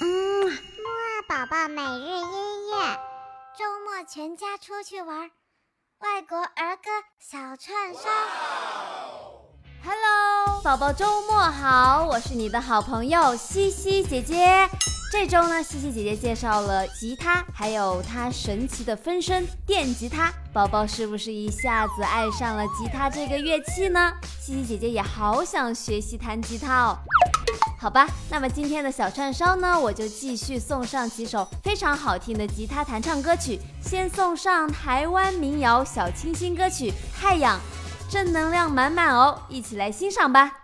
嗯，木二宝宝每日音乐，周末全家出去玩，外国儿歌小串烧。Hello，宝宝周末好，我是你的好朋友西西姐姐。这周呢，西西姐姐介绍了吉他，还有她神奇的分身电吉他。宝宝是不是一下子爱上了吉他这个乐器呢？西西姐姐也好想学习弹吉他哦。好吧，那么今天的小串烧呢，我就继续送上几首非常好听的吉他弹唱歌曲。先送上台湾民谣小清新歌曲《太阳》，正能量满满哦，一起来欣赏吧。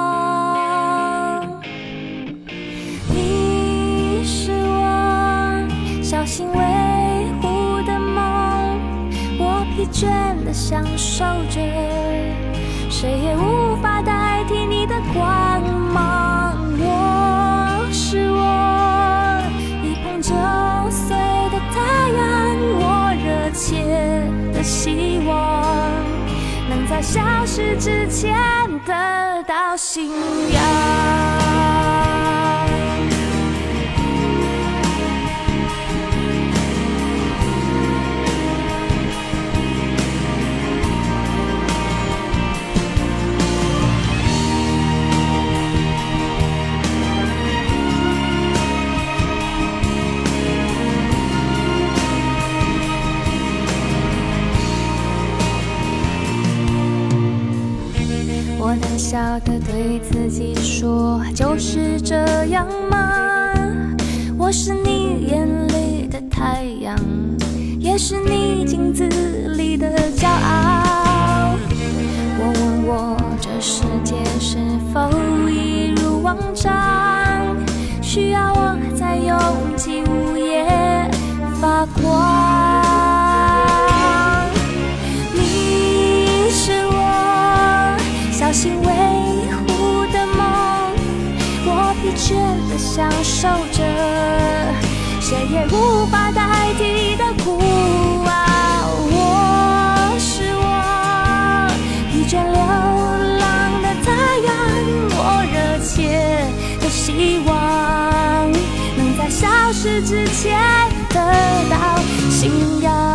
维护的梦，我疲倦的享受着，谁也无法代替你的光芒。我是我，一碰就碎的太阳，我热切的希望能在消失之前得到信仰。笑的对自己说，就是这样吗？我是你眼里的太阳，也是你镜子里的骄傲。我问我这世界是否一如往常，需要。疲倦的享受着，谁也无法代替的苦啊！我是我，疲倦流浪的太阳，我热切的希望能在消失之前得到信仰。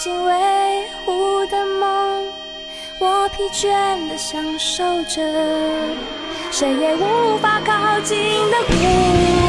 心未湖的梦，我疲倦的享受着，谁也无法靠近的孤。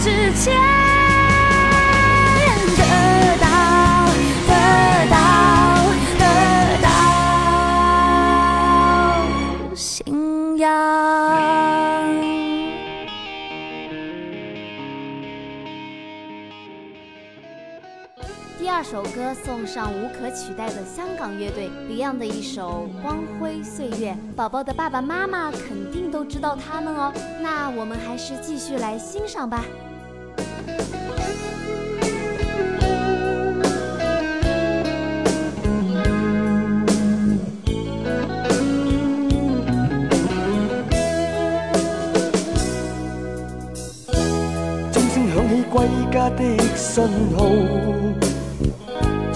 之间。送上无可取代的香港乐队 Beyond 的一首《光辉岁月》，宝宝的爸爸妈妈肯定都知道他们哦。那我们还是继续来欣赏吧。钟声响起，归家的信号。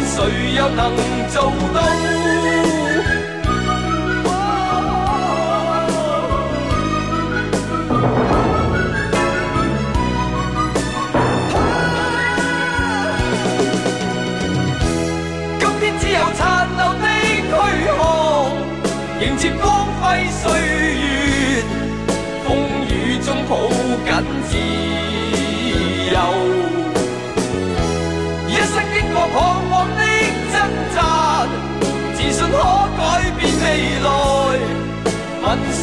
谁又能做到？今天只有残留的躯壳，迎接光辉岁月，风雨中抱紧自由，一生经过彷。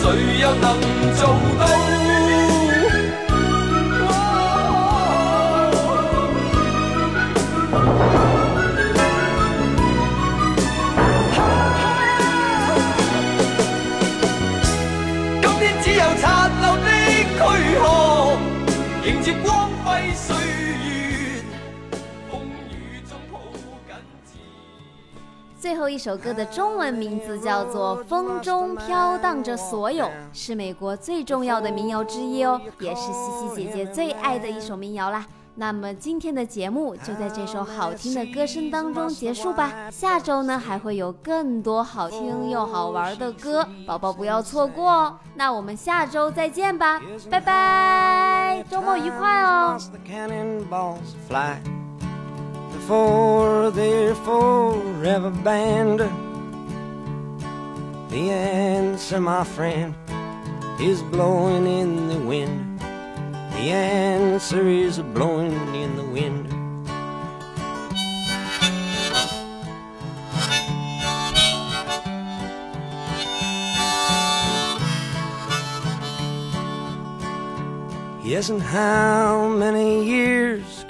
谁又能做到？最后一首歌的中文名字叫做《风中飘荡着所有》，是美国最重要的民谣之一哦，也是西西姐姐最爱的一首民谣啦。那么今天的节目就在这首好听的歌声当中结束吧。下周呢还会有更多好听又好玩的歌，宝宝不要错过哦。那我们下周再见吧，拜拜，周末愉快哦。for therefore, forever band. The answer, my friend, is blowing in the wind. The answer is blowing in the wind. Yes, and how many years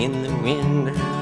in the wind.